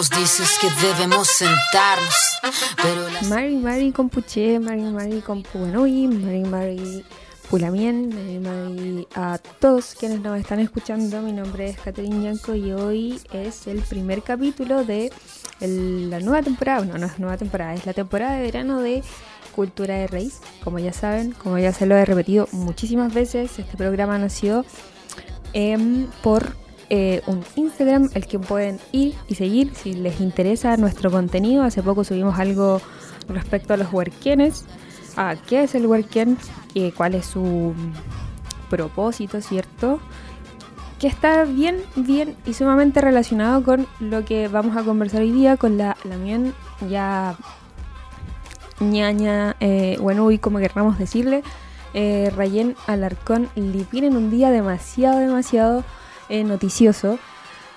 nos dices que debemos sentarnos. Pero las... Mari Mari Compuche, Mari Mari Compuenui, Mari Mari Pulamien, Mari Mari a todos quienes nos están escuchando. Mi nombre es Catherine Yanco y hoy es el primer capítulo de la nueva temporada. No, no es nueva temporada, es la temporada de verano de Cultura de Raíz. Como ya saben, como ya se lo he repetido muchísimas veces, este programa nació em, por eh, un Instagram al que pueden ir y seguir si les interesa nuestro contenido. Hace poco subimos algo respecto a los huerquenes. a qué es el huerquén, y cuál es su propósito, ¿cierto? Que está bien, bien y sumamente relacionado con lo que vamos a conversar hoy día, con la, la mien ya ñaña, eh, bueno, y como querramos decirle, eh, Rayén Alarcón Lipín en un día demasiado, demasiado eh, noticioso.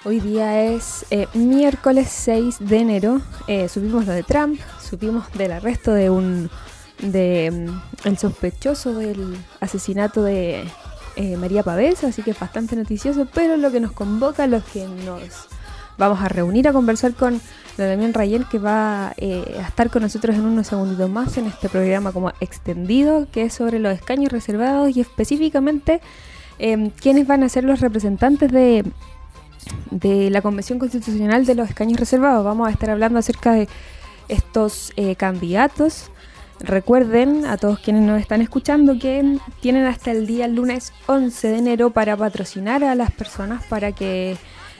Hoy día es eh, miércoles 6 de enero. Eh, supimos lo de Trump, supimos del arresto de un de mm, el sospechoso del asesinato de eh, María Pavés, así que es bastante noticioso, pero lo que nos convoca, lo que nos vamos a reunir a conversar con la Damián Rayén, que va eh, a estar con nosotros en unos segunditos más en este programa como extendido, que es sobre los escaños reservados y específicamente eh, quiénes van a ser los representantes de, de la Convención Constitucional de los Escaños Reservados. Vamos a estar hablando acerca de estos eh, candidatos. Recuerden a todos quienes nos están escuchando que tienen hasta el día lunes 11 de enero para patrocinar a las personas para que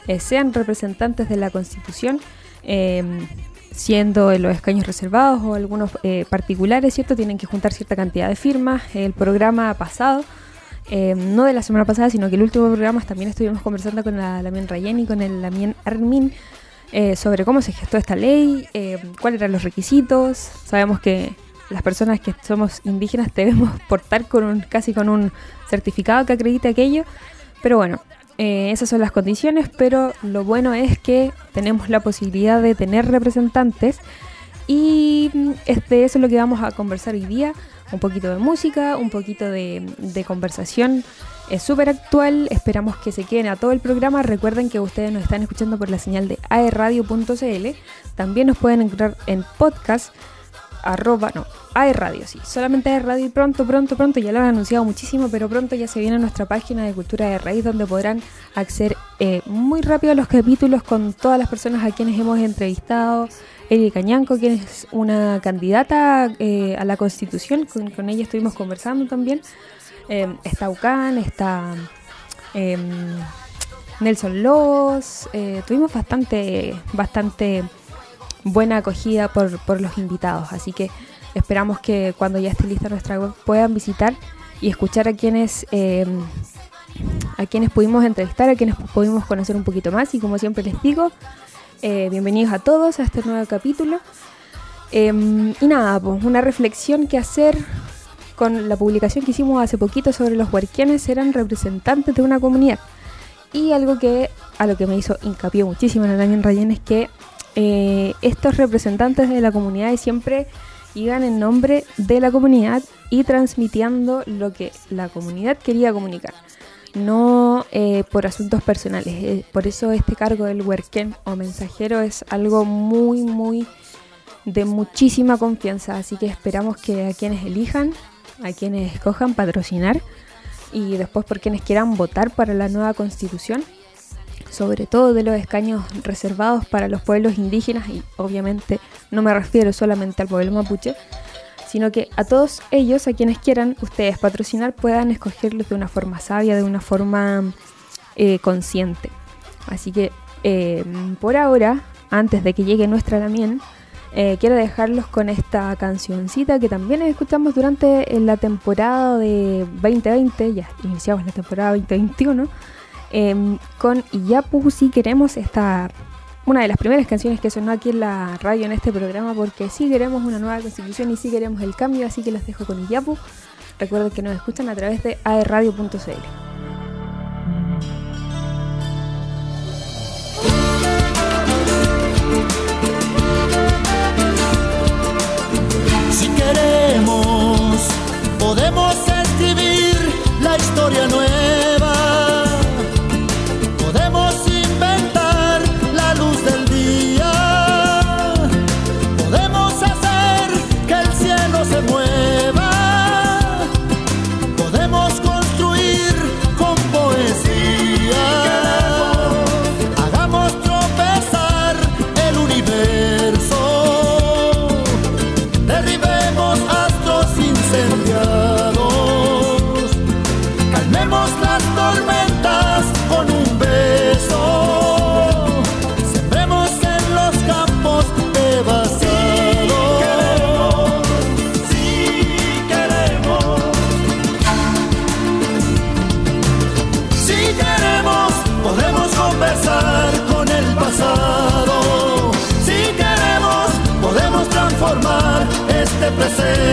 eh, sean representantes de la Constitución, eh, siendo en los escaños reservados o algunos eh, particulares, ¿cierto? Tienen que juntar cierta cantidad de firmas. El programa pasado eh, no de la semana pasada, sino que el último programa también estuvimos conversando con la Lamien Rayen y con el Lamien Armin eh, sobre cómo se gestó esta ley, eh, cuáles eran los requisitos. Sabemos que las personas que somos indígenas debemos portar con un, casi con un certificado que acredite aquello, pero bueno. eh, esas son las condiciones, pero lo bueno es que tenemos la posibilidad de tener representantes y mm, este, eso es lo que vamos a conversar hoy día. Un poquito de música, un poquito de, conversación. Es súper actual. Esperamos que se queden a todo el programa. Recuerden que ustedes nos están escuchando por la señal de aerradio.cl. También nos pueden encontrar en podcast arroba, no, aerradio, sí, solamente aerradio y pronto, pronto, pronto, ya lo han anunciado muchísimo, pero pronto ya se viene nuestra página de Cultura de Raíz donde podrán acceder eh, muy rápido a los capítulos con todas las personas a quienes hemos entrevistado. Erika Cañanco, quien es una candidata eh, a la Constitución, con, ella estuvimos conversando también. Eh, está Ucán, está eh, Nelson eh, tuvimos bastante, bastante buena acogida por, por los invitados, así que esperamos que cuando ya esté lista nuestra web puedan visitar y escuchar a quienes eh, a quienes pudimos entrevistar, a quienes pudimos conocer un poquito más. Y como siempre les digo, eh, bienvenidos a todos a este nuevo capítulo. Eh, y nada, pues una reflexión que hacer con la publicación que hicimos hace poquito sobre los huarquianes eran representantes de una comunidad. Y algo que a lo que me hizo hincapié muchísimo en el año en Rayen es que eh, estos representantes de la comunidad siempre iban en nombre de la comunidad y transmitiendo lo que la comunidad quería comunicar, no eh, por asuntos personales. Eh, por eso este cargo del huerquén o mensajero es algo muy, muy de muchísima confianza. Así que esperamos que a quienes elijan, a quienes escojan patrocinar y después por quienes quieran votar para la nueva constitución, sobre todo de los escaños reservados para los pueblos indígenas y obviamente no me refiero solamente al pueblo mapuche, sino que a todos ellos, a quienes quieran ustedes patrocinar, puedan escogerlos de una forma sabia, de una forma eh, consciente. Así que eh, por ahora, antes de que llegue nuestra Lamien, eh, quiero dejarlos con esta cancioncita que también escuchamos durante la temporada de 2020, ya iniciamos la temporada 2021, eh, con Iyapu si queremos esta una de las primeras canciones que sonó aquí en la radio en este programa porque sí queremos una nueva constitución y sí queremos el cambio, así que los dejo con Iyapu. Recuerden que nos escuchan a través de aerradio.cl. Podemos escribir la historia nueva.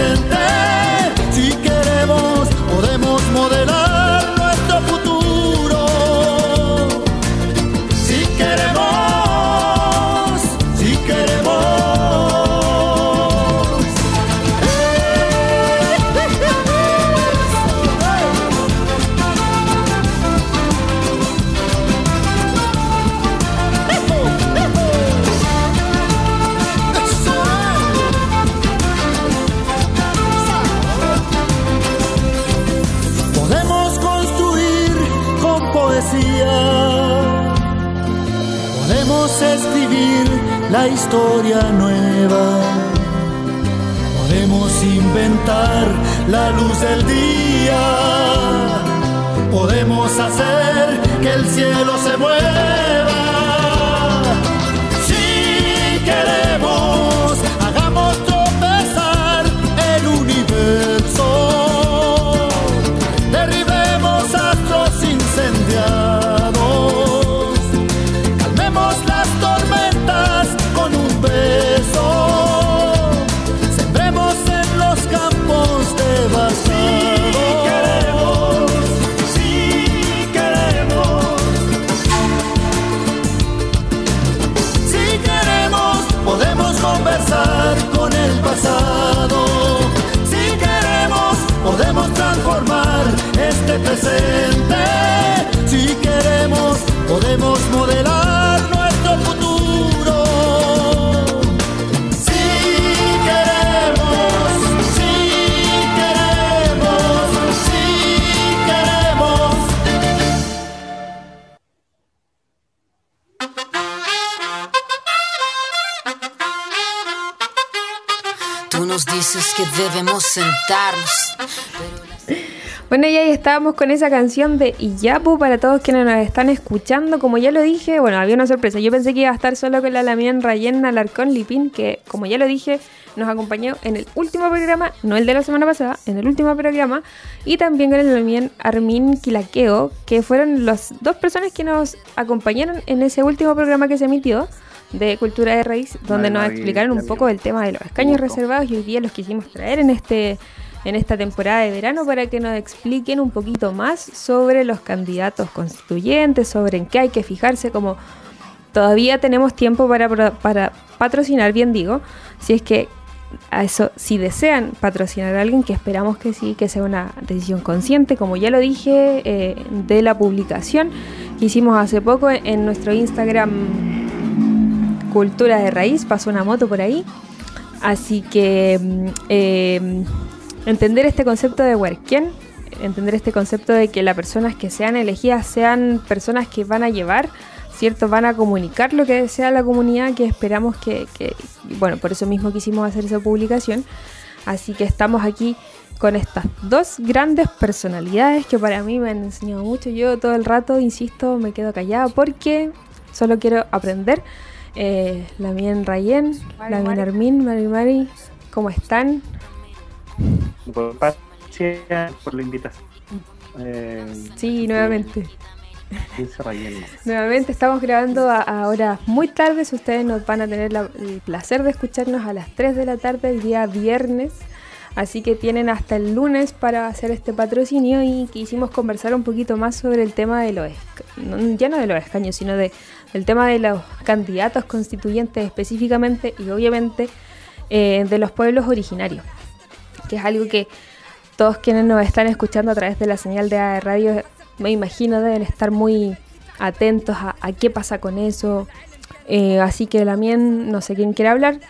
gente. La historia nueva. Podemos inventar la luz del día. Podemos hacer que el cielo se mueva. Bueno, y ahí estábamos con esa canción de Iyapu para todos quienes nos están escuchando. Como ya lo dije, bueno, había una sorpresa. Yo pensé que iba a estar solo con la Lamien Rayen Alarcón Lipín, que como ya lo dije, nos acompañó en el último programa, no el de la semana pasada, en el último programa, y también con el Lamien Armin Quilaqueo, que fueron las dos personas que nos acompañaron en ese último programa que se emitió de Cultura de Raíz, donde nos explicaron un poco del tema de los escaños reservados y hoy día los quisimos traer en este en esta temporada de verano para que nos expliquen un poquito más sobre los candidatos constituyentes, sobre en qué hay que fijarse, como todavía tenemos tiempo para, para patrocinar, bien digo, si es que a eso, si desean patrocinar a alguien, que esperamos que sí, que sea una decisión consciente, como ya lo dije, eh, de la publicación que hicimos hace poco en nuestro Instagram Cultura de Raíz, pasó una moto por ahí. Así que eh, entender este concepto de Huerquén, entender este concepto de que las personas que sean elegidas sean personas que van a llevar, ¿cierto? Van a comunicar lo que desea la comunidad, que esperamos que, que- bueno, por eso mismo quisimos hacer esa publicación. Así que estamos aquí con estas dos grandes personalidades que para mí me han enseñado mucho. Yo todo el rato, insisto, me quedo callada porque solo quiero aprender. Eh, la Mien Rayen, la Mien Armin, Mari Mari, ¿cómo están? Por gracias por la invitación. Eh, Sí, nuevamente. 15 relleno. Nuevamente estamos grabando a, a horas muy tardes. Ustedes nos van a tener la- el placer de escucharnos a las 3 de la tarde el día viernes. Así que tienen hasta el lunes para hacer este patrocinio y quisimos conversar un poquito más sobre el tema de los, esca- no- ya no de los escaños, sino de, del tema de los candidatos constituyentes específicamente y obviamente eh, de los pueblos originarios, que es algo que todos quienes nos están escuchando a través de la señal de Radio, me imagino deben estar muy atentos a, a qué pasa con eso. Eh, así que Lamien, no sé quién quiere hablar,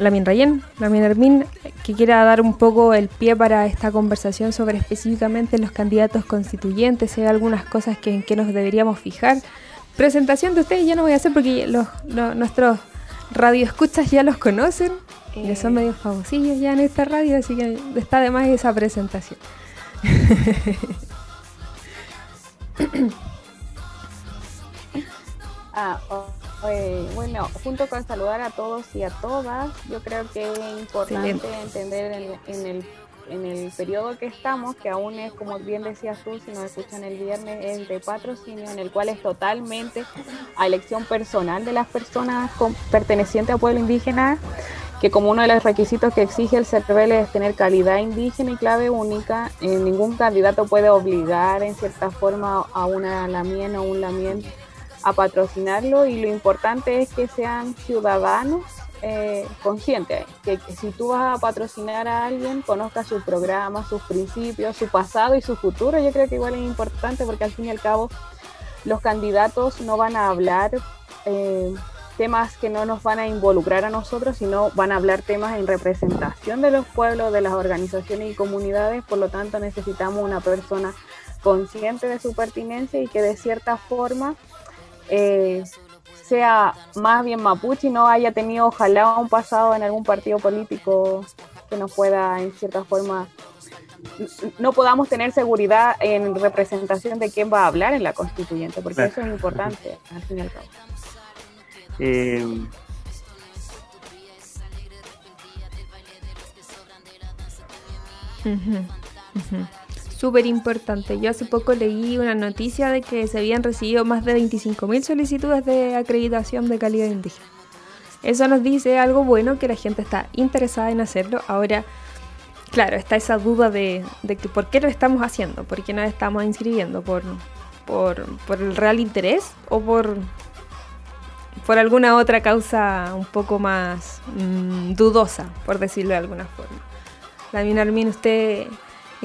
Lamien Rayen, Lamien Hermín, que quiera dar un poco el pie para esta conversación sobre específicamente los candidatos constituyentes, hay algunas cosas que, en que nos deberíamos fijar. Presentación de ustedes ya no voy a hacer porque los, los- nuestros radioescuchas ya los conocen, ya son medio famosillos ya en esta radio, así que está de más esa presentación. Ah, o- eh, bueno, junto con saludar a todos y a todas, yo creo que es importante Excelente. entender en, en el, en el periodo que estamos, que aún es, como bien decías tú, si nos escuchan el viernes, es de patrocinio, en el cual es totalmente a elección personal de las personas con- pertenecientes a pueblo indígena, que como uno de los requisitos que exige el CERVEL es tener calidad indígena y clave única, eh, ningún candidato puede obligar en cierta forma a una lamien o un lamien a patrocinarlo y lo importante es que sean ciudadanos eh, conscientes, que, si tú vas a patrocinar a alguien, conozca su programa, sus principios, su pasado y su futuro, yo creo que igual es importante porque al fin y al cabo los candidatos no van a hablar eh, temas que no nos van a involucrar a nosotros, sino van a hablar temas en representación de los pueblos, de las organizaciones y comunidades, por lo tanto necesitamos una persona consciente de su pertinencia y que de cierta forma eh, sea más bien mapuche y no haya tenido ojalá un pasado en algún partido político que nos pueda en cierta forma no podamos tener seguridad en representación de quién va a hablar en la constituyente, porque Claro. eso es importante al fin y al cabo. Eh. Súper importante. Yo hace poco leí una noticia de que se habían recibido más de 25.000 solicitudes de acreditación de calidad indígena. Eso nos dice algo bueno, que la gente está interesada en hacerlo. Ahora, claro, está esa duda de, que por qué lo estamos haciendo, por qué nos estamos inscribiendo, por, por, por el real interés o por, por alguna otra causa un poco más mm, dudosa, por decirlo de alguna forma. Lamin Armin, usted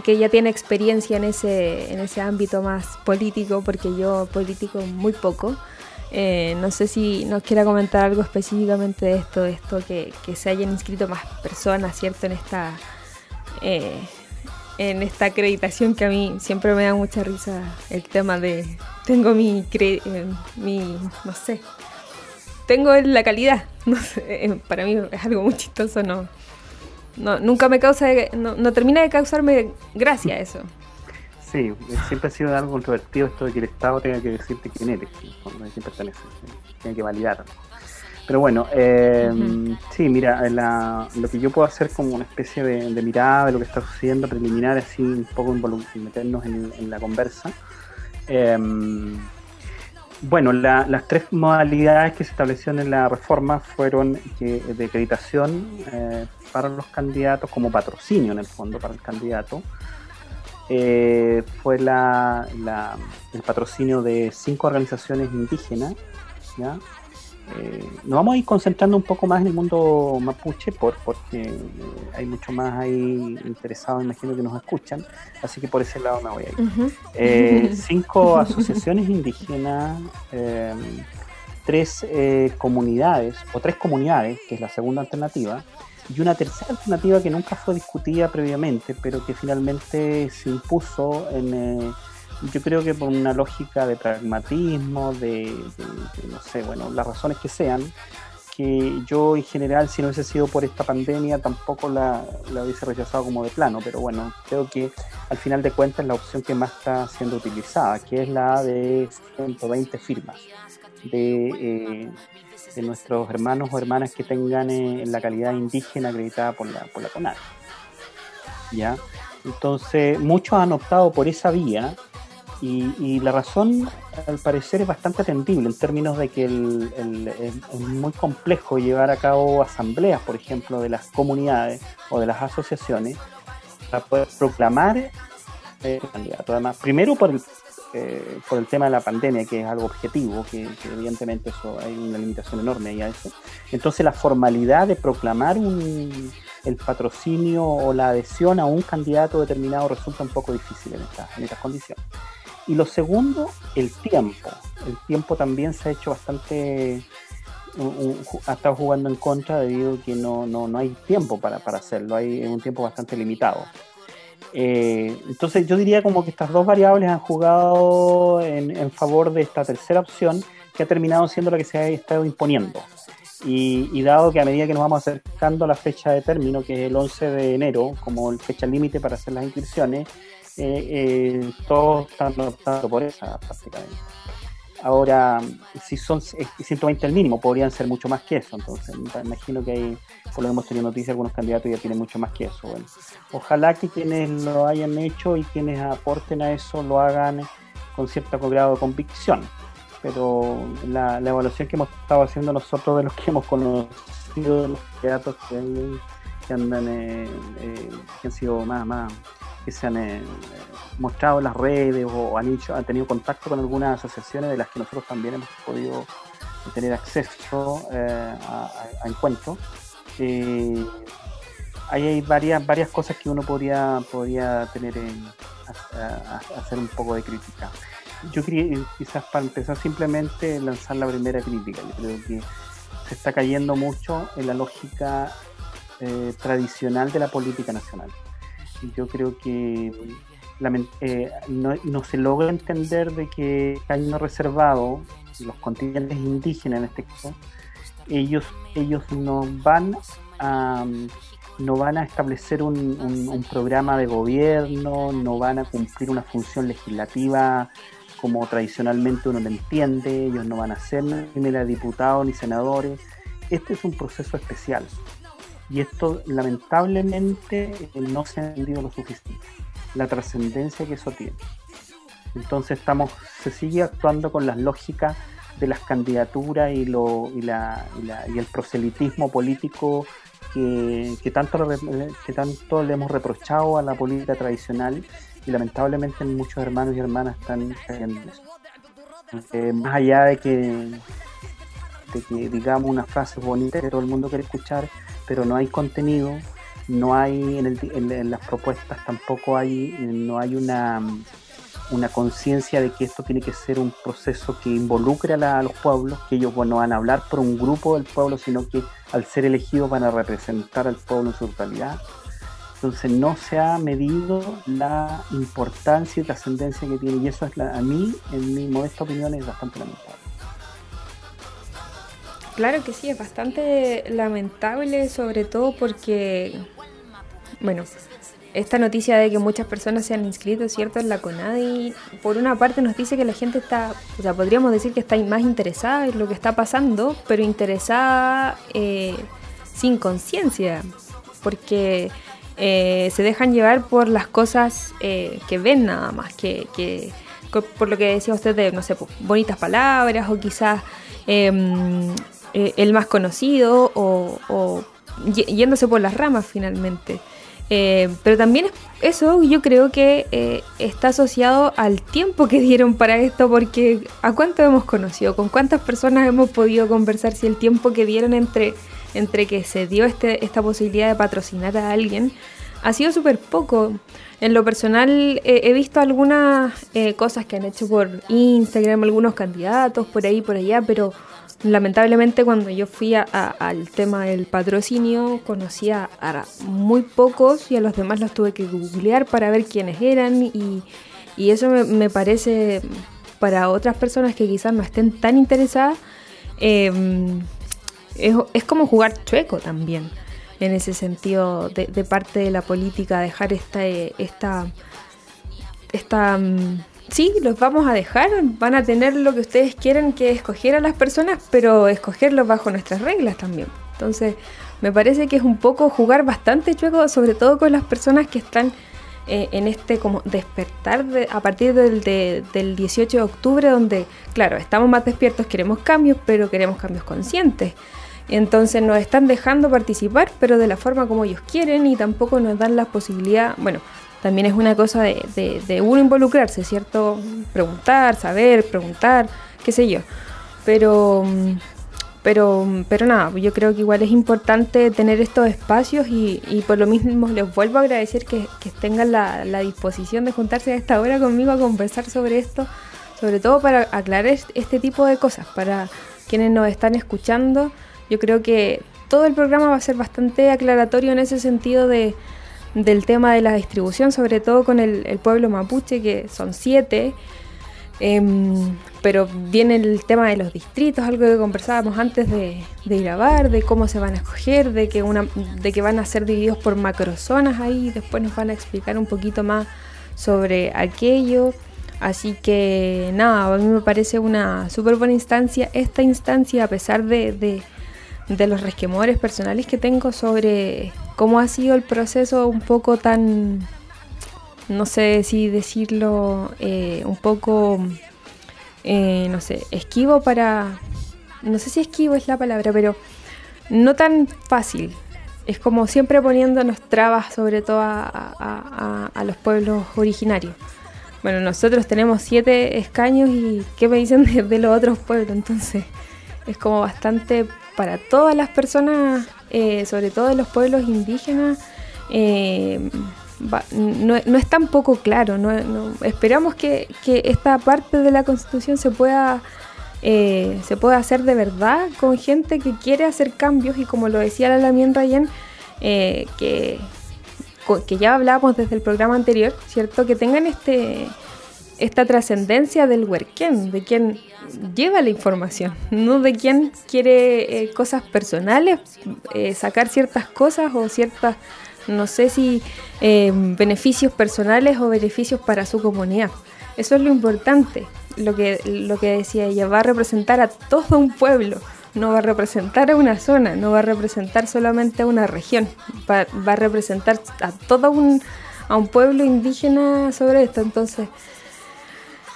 que ya tiene experiencia en ese, en ese ámbito más político, porque yo político muy poco. eh, no sé si nos quiera comentar algo específicamente de esto, esto que, que se hayan inscrito más personas, ¿cierto? En esta, eh, en esta acreditación que a mí siempre me da mucha risa el tema de tengo mi, cre- eh, mi no sé, tengo la calidad, no sé, eh, para mí es algo muy chistoso, no, no nunca me causa, no, no termina de causarme gracia eso. sí, siempre ha sido algo controvertido esto de que el Estado tenga que decirte quién eres, quién perteneces, tiene que validar. Pero bueno, eh, sí, mira, la- lo que yo puedo hacer como una especie de, de mirada de lo que está sucediendo preliminar, así un poco meternos en, en la conversa. Eh, bueno, la- las tres modalidades que se establecieron en la reforma fueron de acreditación eh, para los candidatos, como patrocinio en el fondo para el candidato. Eh, fue la, el patrocinio de cinco organizaciones indígenas. Eh, nos vamos a ir concentrando un poco más en el mundo mapuche por, porque eh, hay mucho más ahí interesados, imagino que nos escuchan, así que por ese lado me voy a ir. Eh, cinco asociaciones indígenas, eh, tres comunidades, o tres comunidades, que es la segunda alternativa, y una tercera alternativa que nunca fue discutida previamente, pero que finalmente se impuso en, yo creo que por una lógica de pragmatismo, de, no sé, bueno, las razones que sean, que yo en general, si no hubiese sido por esta pandemia, tampoco la, la hubiese rechazado como de plano, pero bueno, creo que al final de cuentas la opción que más está siendo utilizada, que es la de 120 firmas de, eh, de nuestros hermanos o hermanas que tengan eh, la calidad indígena acreditada por la, por la CONAD. ¿Ya? Entonces, muchos han optado por esa vía y, y la razón, al parecer, es bastante atendible en términos de que el- es muy complejo llevar a cabo asambleas, por ejemplo, de las comunidades o de las asociaciones para poder proclamar eh, candidato. Además, primero por el, eh, por el tema de la pandemia, que es algo objetivo, que, evidentemente eso hay una limitación enorme ahí a eso. Entonces, la formalidad de proclamar un, el patrocinio o la adhesión a un candidato determinado resulta un poco difícil en, esta- en estas condiciones. Y lo segundo, el tiempo. El tiempo también se ha hecho bastante ha estado jugando en contra debido a que no, no, no hay tiempo para, para hacerlo, hay un tiempo bastante limitado. Eh, entonces yo diría como que estas dos variables han jugado en, en favor de esta tercera opción que ha terminado siendo la que se ha estado imponiendo. Y, y dado que a medida que nos vamos acercando a la fecha de término, que es el 11 de enero, como fecha límite para hacer las inscripciones, eh, todos están optando por esa prácticamente. Ahora, si son 120 el mínimo, podrían ser mucho más que eso. Entonces, imagino que hay, por lo que hemos tenido noticias, algunos candidatos ya tienen mucho más que eso. Bueno, ojalá que quienes lo hayan hecho y quienes aporten a eso lo hagan con cierto grado de convicción. Pero la, evaluación que hemos estado haciendo nosotros de los que hemos conocido, los candidatos que, andan, eh, eh, que han sido más, más que se han eh, mostrado en las redes o han, hecho, han tenido contacto con algunas asociaciones de las que nosotros también hemos podido tener acceso eh, a, encuentros. Eh, ahí hay varias, varias cosas que uno podría, podría tener en, hacer un poco de crítica. Yo quería, quizás para empezar, simplemente lanzar la primera crítica. Yo creo que se está cayendo mucho en la lógica tradicional de la política nacional yo creo que eh, no, se logra entender de que no reservado, los contingentes indígenas en este caso, ellos, ellos no van a no van a establecer un, programa de gobierno, no van a cumplir una función legislativa como tradicionalmente uno lo entiende, ellos no van a ser ni diputados ni senadores. Este es un proceso especial y esto lamentablemente no se ha entendido lo suficiente, la trascendencia que eso tiene. Entonces estamos, se sigue actuando con las lógicas de las candidaturas y, lo, y, la, y, el proselitismo político que, tanto, que tanto le hemos reprochado a la política tradicional y lamentablemente muchos hermanos y hermanas están cayendo en eso. Eh, más allá de que, que digamos una frase bonita que todo el mundo quiere escuchar, pero no hay contenido, no hay en, las propuestas tampoco hay, no hay una, una conciencia de que esto tiene que ser un proceso que involucre a, los pueblos, que ellos no van a hablar por un grupo del pueblo, sino que al ser elegidos van a representar al pueblo en su totalidad. Entonces no se ha medido la importancia y trascendencia que tiene y eso es a mí, en mi modesta opinión, es bastante lamentable. Claro que sí, es bastante lamentable, sobre todo porque, bueno, esta noticia de que muchas personas se han inscrito, ¿cierto?, en la CONADI, por una parte nos dice que la gente está, o sea, podríamos decir que está más interesada en lo que está pasando, pero interesada eh, sin conciencia, porque eh, se dejan llevar por las cosas eh, que ven nada más, que, que, por lo que decía usted de, no sé, bonitas palabras o quizás em, eh, el más conocido o, yéndose por las ramas finalmente. Eh, pero también eso yo creo que eh, está asociado al tiempo que dieron para esto, porque ¿a cuánto hemos conocido? ¿Con cuántas personas hemos podido conversar si el tiempo que dieron entre, entre que se dio este, esta posibilidad de patrocinar a alguien ha sido súper poco? En lo personal he visto algunas cosas que han hecho por Instagram, algunos candidatos por ahí, por allá, pero Lamentablemente cuando yo fui al tema del patrocinio conocía a muy pocos y a los demás los tuve que googlear para ver quiénes eran y, eso me, parece para otras personas que quizás no estén tan interesadas em, es, como jugar chueco también en ese sentido de, parte de la política dejar esta esta esta mm, sí, los vamos a dejar, van a tener lo que ustedes quieren que escoger a las personas, pero escogerlos bajo nuestras reglas también. Entonces, me parece que es un poco jugar bastante chueco, sobre todo con las personas que están eh, en este como despertar a partir del, del 18 de octubre, donde, claro, estamos más despiertos, queremos cambios, pero queremos cambios conscientes. Entonces nos están dejando participar, pero de la forma como ellos quieren y tampoco nos dan la posibilidad, bueno, también es una cosa de, uno involucrarse, ¿cierto? Preguntar, saber, preguntar, qué sé yo. Pero, pero, pero nada, yo creo que igual es importante tener estos espacios y, por lo mismo les vuelvo a agradecer que, tengan la, la, disposición de juntarse a esta hora conmigo a conversar sobre esto, sobre todo para aclarar este tipo de cosas, para quienes nos están escuchando. Yo creo que todo el programa va a ser bastante aclaratorio en ese sentido de del tema de la distribución, sobre todo con el, pueblo mapuche, que son siete. Em, pero viene el tema de los distritos, algo que conversábamos antes de, grabar, de cómo se van a escoger, de que, una, de que van a ser divididos por macrozonas ahí, después nos van a explicar un poquito más sobre aquello. Así que nada, a mí me parece una súper buena instancia esta instancia, a pesar de, de, de, los resquemores personales que tengo sobre cómo ha sido el proceso un poco tan, no sé si decirlo, eh, un poco, eh, no sé, esquivo para, no sé si esquivo es la palabra, pero no tan fácil. Es como siempre poniéndonos trabas sobre todo a, los pueblos originarios. Bueno, nosotros tenemos siete escaños y ¿qué me dicen de los otros pueblos? Entonces es como bastante para todas las personas, eh, sobre todo de los pueblos indígenas, eh, no, no, es tan poco claro. Esperamos que, que, esta parte de la constitución se pueda, eh, se pueda hacer de verdad con gente que quiere hacer cambios y como lo decía la Lamien Rayen, que que ya hablábamos desde el programa anterior, ¿cierto? Que tengan este esta trascendencia del huerquén, de quien lleva la información, no de quien quiere eh, cosas personales, eh, sacar ciertas cosas o ciertas, no sé si eh, beneficios personales o beneficios para su comunidad. Eso es lo importante, lo que, lo que decía ella, va a representar a todo un pueblo, no va a representar a una zona, no va a representar solamente a una región, va, va a representar a todo un, a un pueblo indígena sobre esto. Entonces,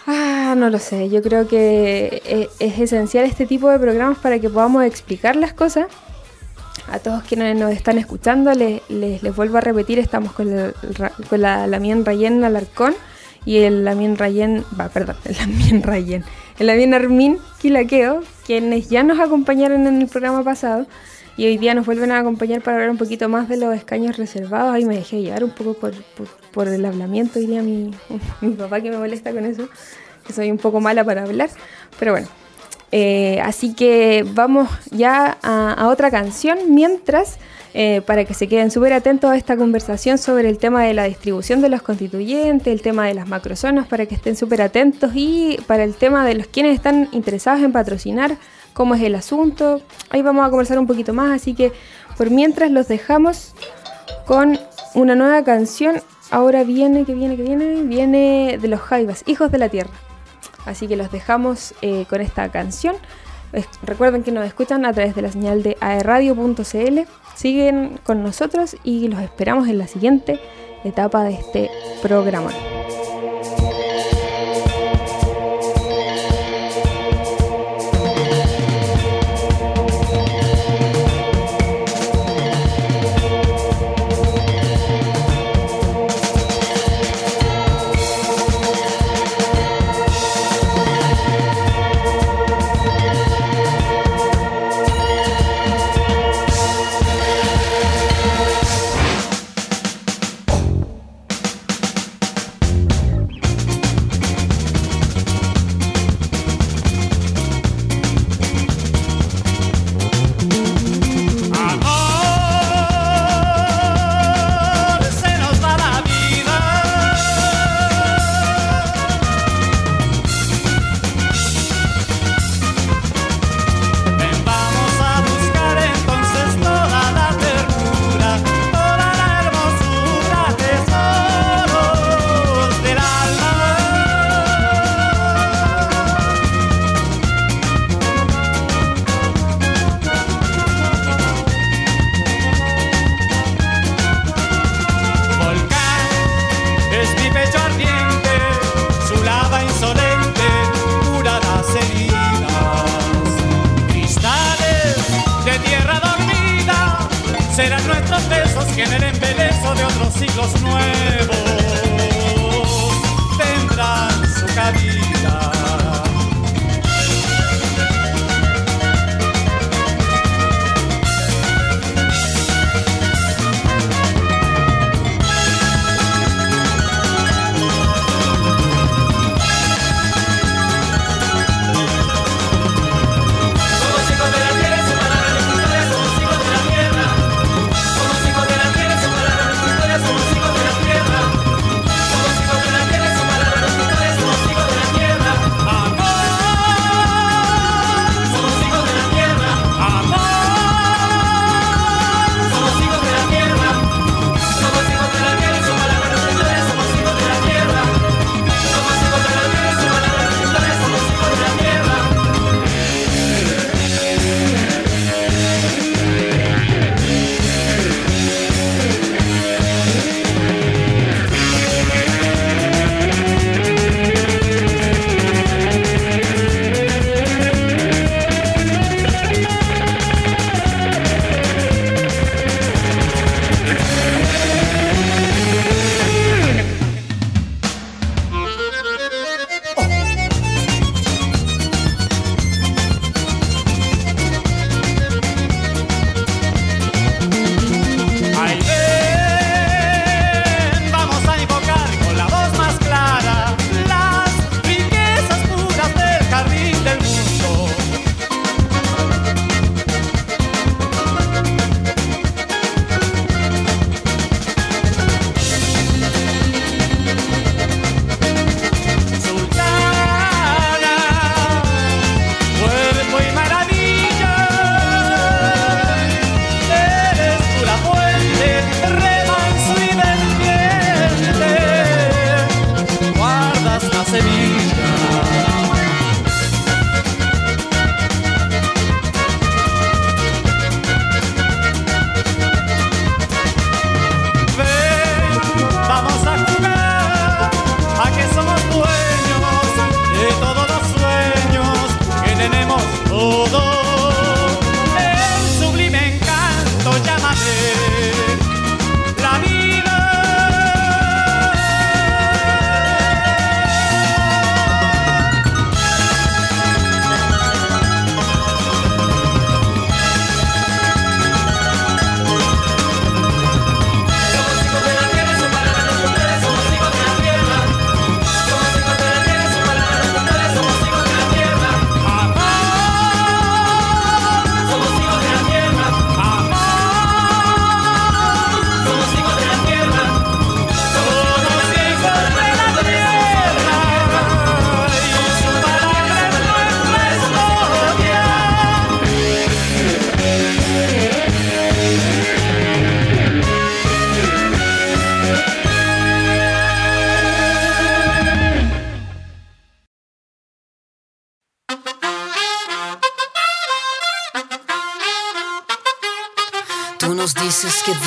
ah, no lo sé, yo creo que es, es, esencial este tipo de programas para que podamos explicar las cosas. A todos quienes nos están escuchando, les, les, les vuelvo a repetir, estamos con, el, con la Lamien Rayen Alarcón y el Lamien Rayen, va, perdón, el Lamien Rayen, el Lamien Armin Quilaqueo, quienes ya nos acompañaron en el programa pasado y hoy día nos vuelven a acompañar para hablar un poquito más de los escaños reservados. Ahí me dejé llevar un poco por, por el hablamiento, diría mi, mi, papá que me molesta con eso, que soy un poco mala para hablar, pero bueno. Eh, así que vamos ya a, otra canción mientras eh, para que se queden súper atentos a esta conversación sobre el tema de la distribución de los constituyentes, el tema de las macrozonas, para que estén súper atentos y para el tema de los quienes están interesados en patrocinar, cómo es el asunto. Ahí vamos a conversar un poquito más, así que por mientras los dejamos con una nueva canción. Ahora viene, que viene, que viene, viene de los Jaivas, Hijos de la Tierra. Así que los dejamos eh, con esta canción. Recuerden que nos escuchan a través de la señal de aerradio.cl. Siguen con nosotros y los esperamos en la siguiente etapa de este programa.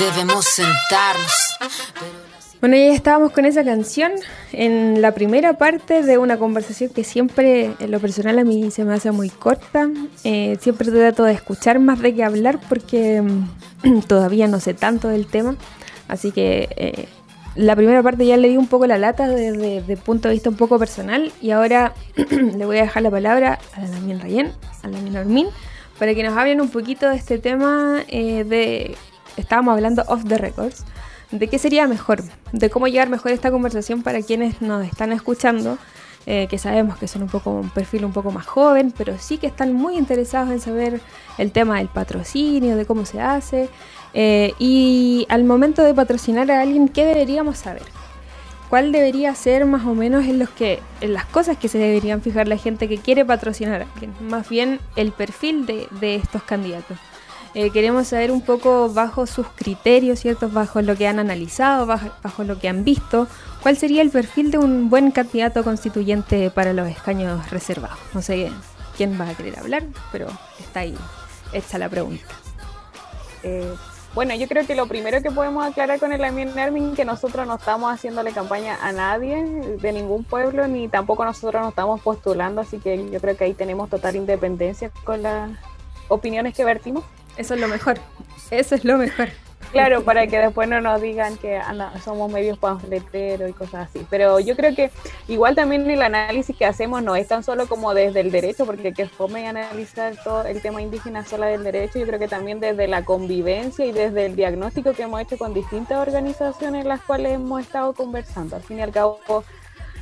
Debemos sentarnos. Bueno, ya estábamos con esa canción en la primera parte de una conversación que siempre, en lo personal, a mí se me hace muy corta. Eh, siempre trato de escuchar más de que hablar porque mm, todavía no sé tanto del tema. Así que eh, la primera parte ya le di un poco la lata desde el punto de vista un poco personal y ahora le voy a dejar la palabra a la Damien Rayen, a la Armin, para que nos hablen un poquito de este tema eh, de... Estábamos hablando off the records de qué sería mejor, de cómo llevar mejor esta conversación para quienes nos están escuchando, eh, que sabemos que son un poco un perfil un poco más joven, pero sí que están muy interesados en saber el tema del patrocinio, de cómo se hace, eh, y al momento de patrocinar a alguien, ¿qué deberíamos saber? ¿Cuál debería ser más o menos en, los que, en las cosas que se deberían fijar la gente que quiere patrocinar a alguien? Más bien el perfil de, de estos candidatos. Eh, queremos saber un poco bajo sus criterios, ¿cierto? Bajo lo que han analizado, bajo, lo que han visto, cuál sería el perfil de un buen candidato constituyente para los escaños reservados. No sé quién va a querer hablar, pero está ahí hecha la pregunta. Eh, bueno, yo creo que lo primero que podemos aclarar con el Amien Nermin que nosotros no estamos haciéndole campaña a nadie de ningún pueblo, ni tampoco nosotros nos estamos postulando, así que yo creo que ahí tenemos total independencia con las opiniones que vertimos. Eso es lo mejor. Eso es lo mejor. Claro, para que después no nos digan que somos medios panfleteros y cosas así. Pero yo creo que igual también el análisis que hacemos no es tan solo como desde el derecho, porque que fome analizar todo el tema indígena sola del derecho, yo creo que también desde la convivencia y desde el diagnóstico que hemos hecho con distintas organizaciones en las cuales hemos estado conversando. Al fin y al cabo,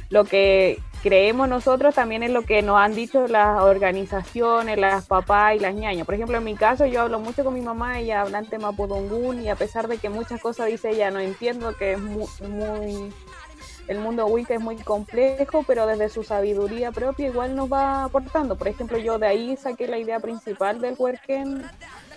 lo que creemos nosotros también es lo que nos han dicho las organizaciones, las papás y las ñañas. Por ejemplo, en mi caso, yo hablo mucho con mi mamá, ella hablante mapudungún, y a pesar de que muchas cosas dice ella, no entiendo que es muy, el mundo Wicca es muy complejo, pero desde su sabiduría propia igual nos va aportando. Por ejemplo, yo de ahí saqué la idea principal del Worken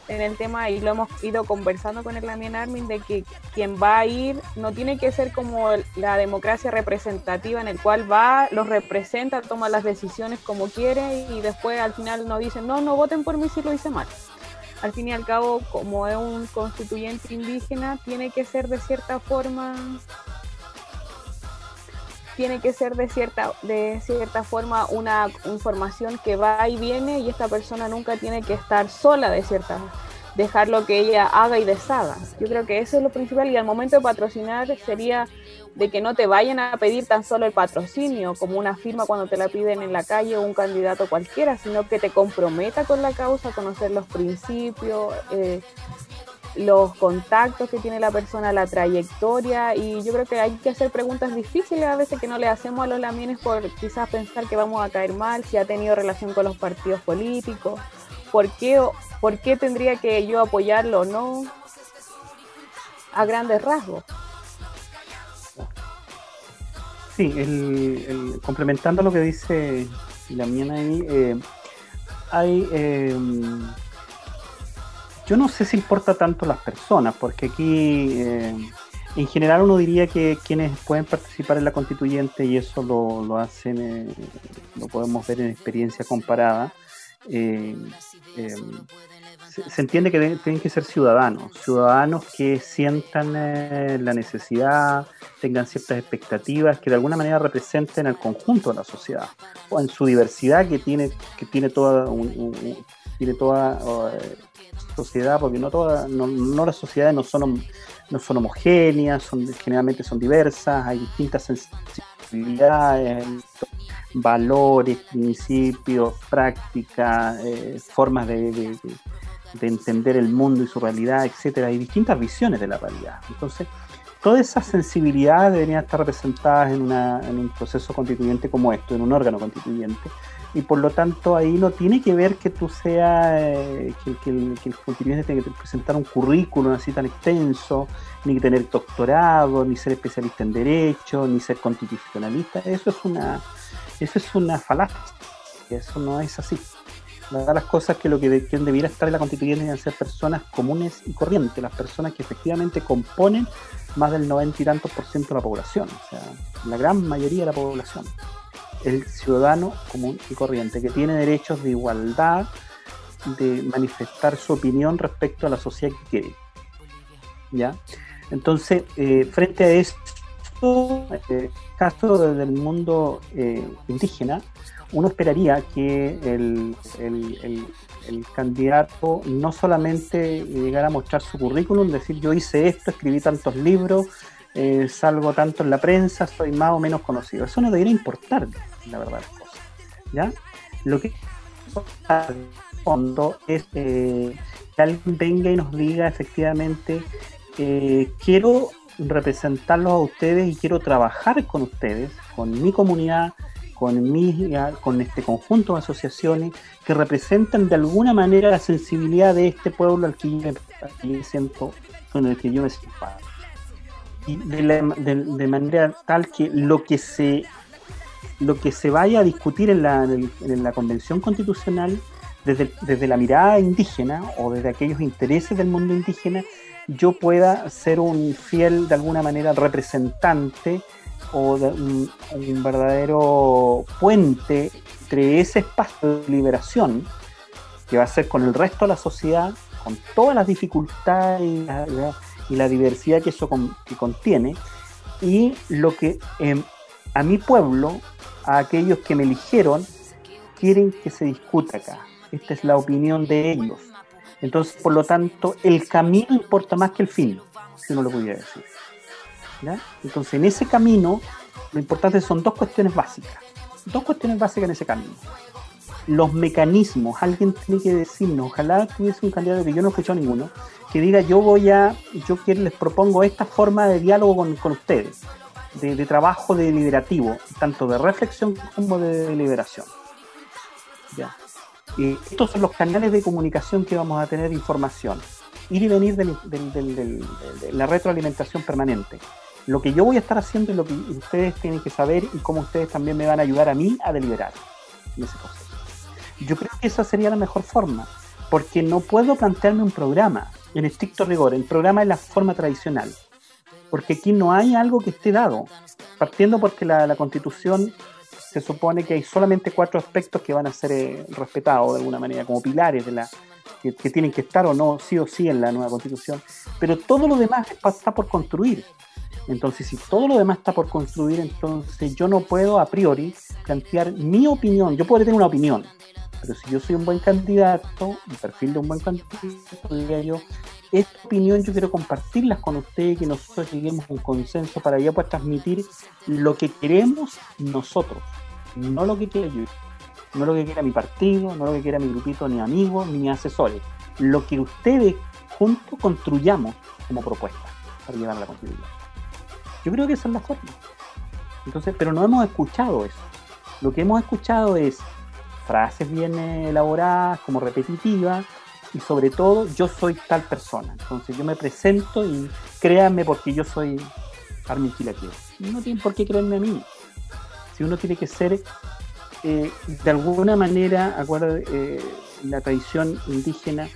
en el tema y lo hemos ido conversando con el Lamien Armin de que quien va a ir no tiene que ser como la democracia representativa en el cual va, los representa, toma las decisiones como quiere y después al final no dicen no, no voten por mí si lo hice mal. Al fin y al cabo, como es un constituyente indígena, tiene que ser de cierta forma tiene que ser de cierta, de cierta forma una información que va y viene y esta persona nunca tiene que estar sola de cierta dejar lo que ella haga y deshaga. Yo creo que eso es lo principal y al momento de patrocinar sería de que no te vayan a pedir tan solo el patrocinio como una firma cuando te la piden en la calle o un candidato cualquiera, sino que te comprometa con la causa, conocer los principios, eh, los contactos que tiene la persona, la trayectoria y yo creo que hay que hacer preguntas difíciles a veces que no le hacemos a los lamines por quizás pensar que vamos a caer mal, si ha tenido relación con los partidos políticos, por qué, por qué tendría que yo apoyarlo o no, a grandes rasgos. Sí, el, complementando lo que dice la ahí, eh, hay... Eh, yo no sé si importa tanto las personas, porque aquí eh, en general uno diría que quienes pueden participar en la constituyente, y eso lo, hacen, eh, lo podemos ver en experiencia comparada, eh, se, entiende que tienen que ser ciudadanos, ciudadanos que sientan la necesidad, tengan ciertas expectativas, que de alguna manera representen al conjunto de la sociedad, o en su diversidad que tiene, que tiene toda, tiene toda sociedad, porque no todas, no, las sociedades no son, no son homogéneas, generalmente son diversas, hay distintas sensibilidades, valores, principios, prácticas, eh, formas de, entender el mundo y su realidad, etcétera. Hay distintas visiones de la realidad. Entonces, todas esas sensibilidades deberían estar representadas en, en un proceso constituyente como esto, en un órgano constituyente y por lo tanto ahí no tiene que ver que tú seas, eh, que, el, que tenga que presentar un currículum así tan extenso, ni tener doctorado, ni ser especialista en derecho, ni ser constitucionalista. Eso es una, eso es una falacia, eso no es así. las cosas que lo que, debiera estar en la constituyente deben ser personas comunes y corrientes, las personas que efectivamente componen más del 90 y tantos por ciento de la población, o sea, la gran mayoría de la población el ciudadano común y corriente, que tiene derechos de igualdad de manifestar su opinión respecto a la sociedad que quiere. ¿ya? Entonces, eh, frente a esto, eh, caso del mundo eh, indígena, uno esperaría que el, candidato no solamente llegara a mostrar su currículum, decir yo hice esto, escribí tantos libros, eh, salgo tanto en la prensa, soy más o menos conocido. Eso no debería importar, la verdad, ¿ya? Lo que fondo es eh, que alguien venga y nos diga efectivamente, eh, quiero representarlos a ustedes y quiero trabajar con ustedes, con mi comunidad, con, mi, con este conjunto de asociaciones que representan de alguna manera la sensibilidad de este pueblo al que yo siento, con el que yo me siento y de, manera tal que lo que se lo que se vaya a discutir en la, en la convención constitucional desde, desde, la mirada indígena o desde aquellos intereses del mundo indígena yo pueda ser un fiel de alguna manera representante o un, verdadero puente entre ese espacio de liberación que va a ser con el resto de la sociedad con todas las dificultades y la diversidad que eso que contiene, y lo que em, a mi pueblo, a aquellos que me eligieron, quieren que se discuta acá. Esta es la opinión de ellos. Entonces, por lo tanto, el camino importa más que el fin, si uno lo pudiera decir. Entonces, en ese camino, lo importante son dos cuestiones básicas. Dos cuestiones básicas en ese camino. Los mecanismos, alguien tiene que decirnos, ojalá tuviese un candidato que yo no he escuchado ninguno, que diga yo voy a, yo quiero, les propongo esta forma de diálogo con, ustedes, de, trabajo deliberativo, tanto de reflexión como de deliberación. Ya. estos son los canales de comunicación que vamos a tener información. Ir y venir de la retroalimentación permanente. Lo que yo voy a estar haciendo es lo que ustedes tienen que saber y cómo ustedes también me van a ayudar a mí a deliberar en ese proceso. Yo creo que esa sería la mejor forma, porque no puedo plantearme un programa en estricto rigor. El programa es la forma tradicional, porque aquí no hay algo que esté dado, partiendo porque la, constitución se supone que hay solamente cuatro aspectos que van a ser eh, respetados de alguna manera, como pilares de la que, tienen que estar o no, sí o sí en la nueva constitución, pero todo lo demás está por construir. Entonces, si todo lo demás está por construir, entonces yo no puedo a priori plantear mi opinión. Yo puedo tener una opinión, pero si yo soy un buen candidato, un perfil de un buen candidato, diría yo, esta opinión yo quiero compartirlas con ustedes, que nosotros lleguemos a un consenso para ya poder transmitir lo que queremos nosotros, no lo que quiera yo, no lo que quiera mi partido, no lo que quiera mi grupito, ni amigos, ni asesores, lo que ustedes juntos construyamos como propuesta para llevar a la constitución. Yo creo que esa es la forma. Entonces, pero no hemos escuchado eso. Lo que hemos escuchado es frases bien elaboradas, como repetitivas, y sobre todo yo soy tal persona. Entonces yo me presento y créanme porque yo soy Armin No tienen por qué creerme a mí. Si uno tiene que ser, eh, de alguna manera, acuerdo, eh, la tradición indígena,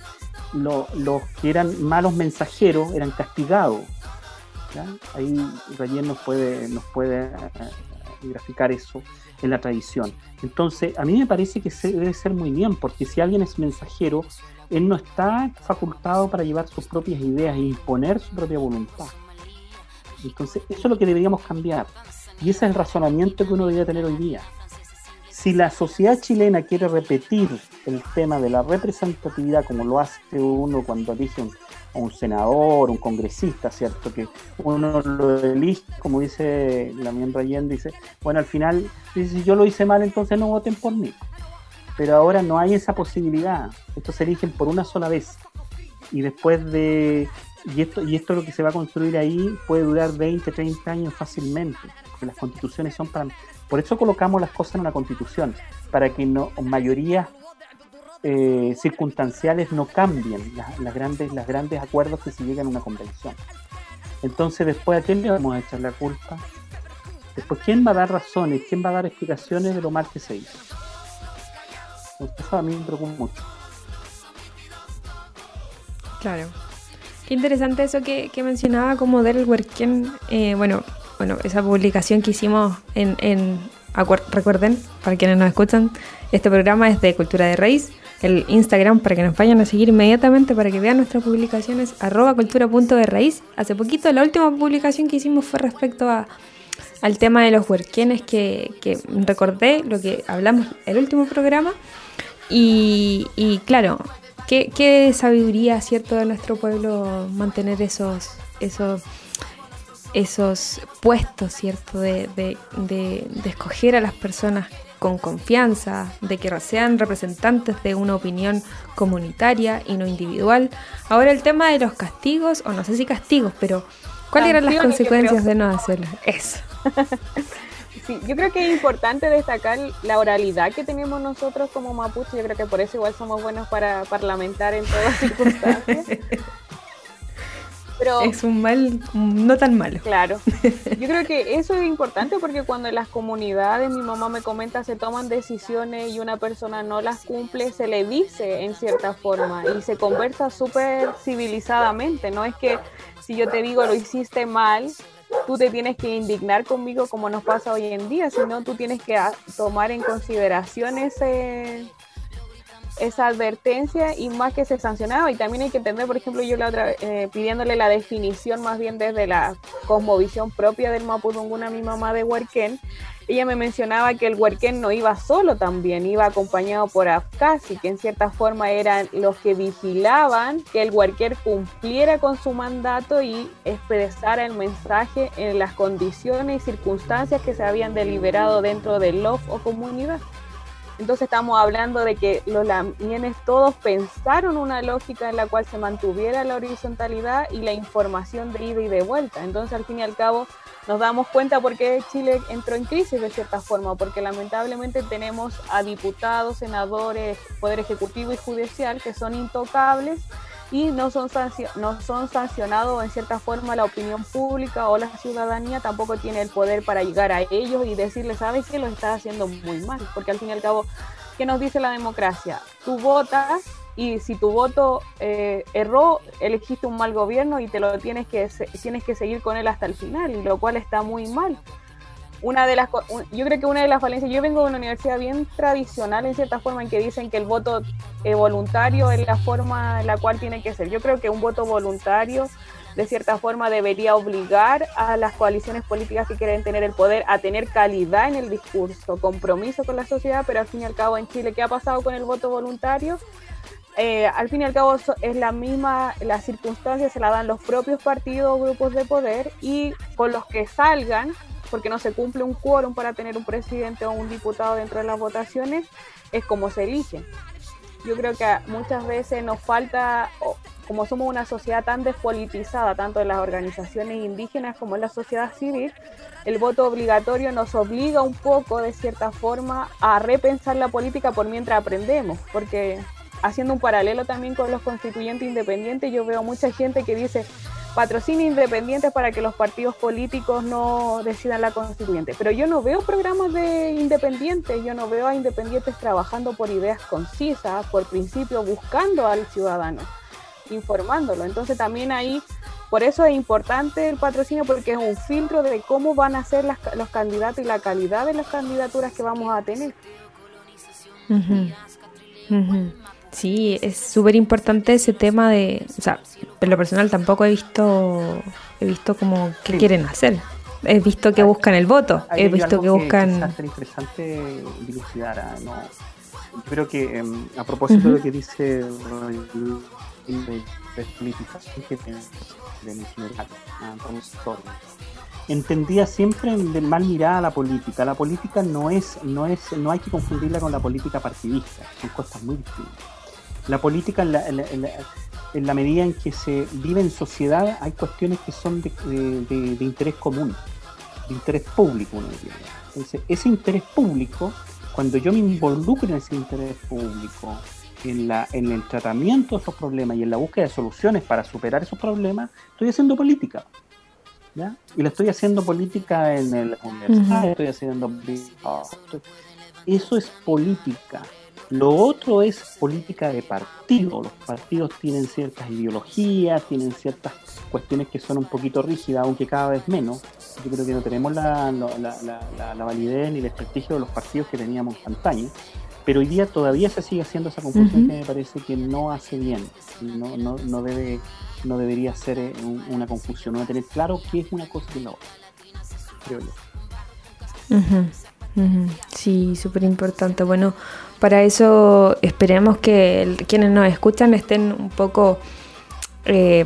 los que eran malos mensajeros eran castigados. Ahí Rayen nos puede, nos puede eh, graficar eso en la tradición. Entonces, a mí me parece que se debe ser muy bien, porque si alguien es mensajero, él no está facultado para llevar sus propias ideas e imponer su propia voluntad. Entonces, eso es lo que deberíamos cambiar. Y ese es el razonamiento que uno debería tener hoy día. Si la sociedad chilena quiere repetir el tema de la representatividad como lo hace uno cuando elige a un senador, un congresista, ¿cierto? Que uno lo elige, como dice la miembro Allende, dice, bueno, al final, si yo lo hice mal, entonces no voten por mí. Pero ahora no hay esa posibilidad. Estos se eligen por una sola vez. Y después de... Y esto, y esto lo que se va a construir ahí puede durar 20, 30 años fácilmente. Porque las constituciones son para por eso colocamos las cosas en la constitución, para que no mayorías eh, circunstanciales no cambien las, grandes, las grandes acuerdos que se llegan a una convención. Entonces, después, ¿a quién le vamos a echar la culpa? Después, ¿quién va a dar razones? ¿Quién va a dar explicaciones de lo mal que se hizo? Eso a mí me preocupa mucho. Claro. Qué interesante eso que, mencionaba como del Werken. Eh, bueno, bueno, esa publicación que hicimos en, recuerden, para quienes nos escuchan, este programa es de Cultura de Raíz, el Instagram para que nos vayan a seguir inmediatamente para que vean nuestras publicaciones arroba cultura raíz. Hace poquito la última publicación que hicimos fue respecto a, al tema de los huerquenes que, que recordé lo que hablamos el último programa y, y claro, qué, qué sabiduría cierto de nuestro pueblo mantener esos, esos esos puestos, ¿cierto? De, de, de, de, escoger a las personas con confianza, de que sean representantes de una opinión comunitaria y no individual. Ahora el tema de los castigos, o no sé si castigos, pero ¿cuáles eran las consecuencias de no hacerlo? Eso. Sí, yo creo que es importante destacar la oralidad que tenemos nosotros como mapuche. Yo creo que por eso igual somos buenos para parlamentar en todas circunstancias. Pero, es un mal no tan malo. Claro. Yo creo que eso es importante porque cuando en las comunidades, mi mamá me comenta, se toman decisiones y una persona no las cumple, se le dice en cierta forma y se conversa súper civilizadamente. No es que si yo te digo lo hiciste mal, tú te tienes que indignar conmigo como nos pasa hoy en día, sino tú tienes que tomar en consideración ese esa advertencia y más que se sancionaba. Y también hay que entender, por ejemplo, yo la otra eh, pidiéndole la definición más bien desde la cosmovisión propia del Mapudunguna, mi mamá de Huerquén, ella me mencionaba que el Huerquén no iba solo también, iba acompañado por Afkasi, que en cierta forma eran los que vigilaban que el Huerquén cumpliera con su mandato y expresara el mensaje en las condiciones y circunstancias que se habían deliberado dentro del LOF o comunidad. Entonces estamos hablando de que los lamienes todos pensaron una lógica en la cual se mantuviera la horizontalidad y la información de ida y de vuelta. Entonces al fin y al cabo nos damos cuenta por qué Chile entró en crisis de cierta forma, porque lamentablemente tenemos a diputados, senadores, poder ejecutivo y judicial que son intocables y no son, no son sancionados en cierta forma la opinión pública o la ciudadanía tampoco tiene el poder para llegar a ellos y decirles, sabes que lo estás haciendo muy mal, porque al fin y al cabo, ¿qué nos dice la democracia? Tú votas y si tu voto eh, erró, elegiste un mal gobierno y te lo tienes que, tienes que seguir con él hasta el final, lo cual está muy mal una de las yo creo que una de las falencias yo vengo de una universidad bien tradicional en cierta forma en que dicen que el voto eh, voluntario es la forma en la cual tiene que ser. Yo creo que un voto voluntario de cierta forma debería obligar a las coaliciones políticas que quieren tener el poder a tener calidad en el discurso compromiso con la sociedad pero al fin y al cabo en Chile qué ha pasado con el voto voluntario eh, al fin y al cabo es la misma, las circunstancias se la dan los propios partidos o grupos de poder y con los que salgan porque no se cumple un quórum para tener un presidente o un diputado dentro de las votaciones, es como se elige. Yo creo que muchas veces nos falta, como somos una sociedad tan despolitizada, tanto en las organizaciones indígenas como en la sociedad civil, el voto obligatorio nos obliga un poco, de cierta forma, a repensar la política por mientras aprendemos, porque haciendo un paralelo también con los constituyentes independientes, yo veo mucha gente que dice, patrocinio independientes para que los partidos políticos no decidan la constituyente. Pero yo no veo programas de independientes, yo no veo a independientes trabajando por ideas concisas, por principio, buscando al ciudadano, informándolo. Entonces también ahí, por eso es importante el patrocinio, porque es un filtro de cómo van a ser las, los candidatos y la calidad de las candidaturas que vamos a tener. Sí, es súper importante ese tema de, o sea, en lo personal tampoco he visto, he visto como qué quieren hacer. He visto que buscan el voto, he visto que buscan... Es interesante dilucidar, ¿ah? ¿no? Yo creo que em, a propósito de lo que dice de despolitización que general, entendía siempre de mal mirada a la política. La política no es, no es, no hay que confundirla con la política partidista, son cosas muy distintas la política, en la, en, la, medida en que se vive en sociedad, hay cuestiones que son de, interés común, de interés público, uno diría. Entonces, ese interés público, cuando yo me involucro en ese interés público, en, la, en el tratamiento de esos problemas y en la búsqueda de soluciones para superar esos problemas, estoy haciendo política. ¿ya? Y lo estoy haciendo política en el universidad, estoy haciendo... Eso es política. Lo otro es política de partido. Los partidos tienen ciertas ideologías, tienen ciertas cuestiones que son un poquito rígidas, aunque cada vez menos. Yo creo que no tenemos la, validez ni el prestigio de los partidos que teníamos antaño. pero hoy día todavía se sigue haciendo esa confusión que me parece que no hace bien, no, no, no, debe, no debería ser eh, una confusión, no tener claro qué es una cosa y la otra, creo yo. Sí, súper importante. Bueno, para eso esperemos que quienes nos escuchan estén un poco eh,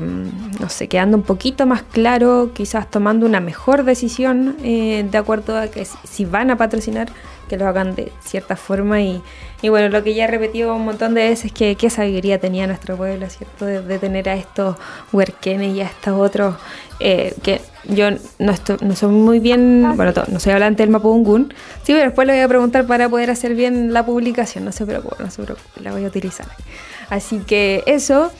no sé, quedando un poquito más claro, quizás tomando una mejor decisión eh, de acuerdo a que si van a patrocinar, que lo hagan de cierta forma. Y, bueno, lo que ya he repetido un montón de veces es que qué sabiduría tenía nuestro pueblo, ¿cierto? De, tener a estos huerquenes y a estos otros eh, que yo no, estoy, soy muy bien, bueno, no soy hablante del Mapudungun, sí, pero después le voy a preguntar para poder hacer bien la publicación, no se preocupe, no se preocupe, la voy a utilizar. Así que eso.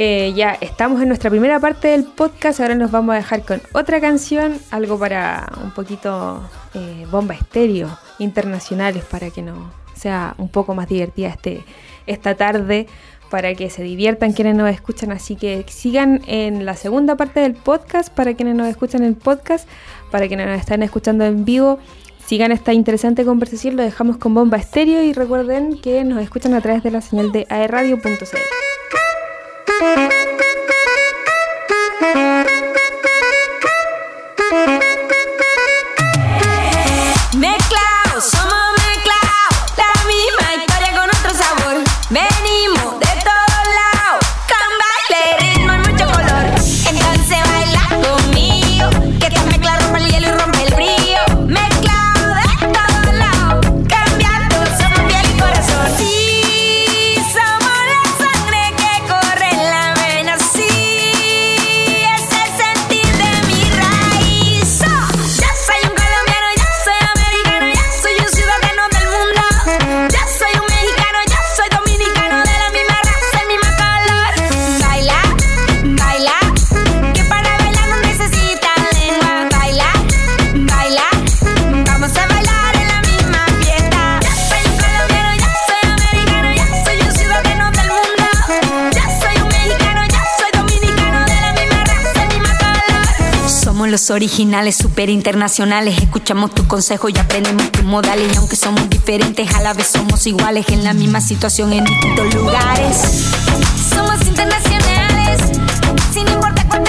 Eh, ya estamos en nuestra primera parte del podcast, ahora nos vamos a dejar con otra canción, algo para un poquito eh, bomba estéreo, internacionales, para que no sea un poco más divertida este, esta tarde, para que se diviertan quienes nos escuchan, así que sigan en la segunda parte del podcast, para quienes nos escuchan el podcast, para quienes nos están escuchando en vivo. Sigan esta interesante conversación, lo dejamos con Bomba Estéreo y recuerden que nos escuchan a través de la señal de aerradio.cl. Música originales, super internacionales. Escuchamos tu consejo y aprendemos tus modales. Y aunque somos diferentes, a la vez somos iguales. En la misma situación, en distintos lugares. Somos internacionales, sin importar cuánto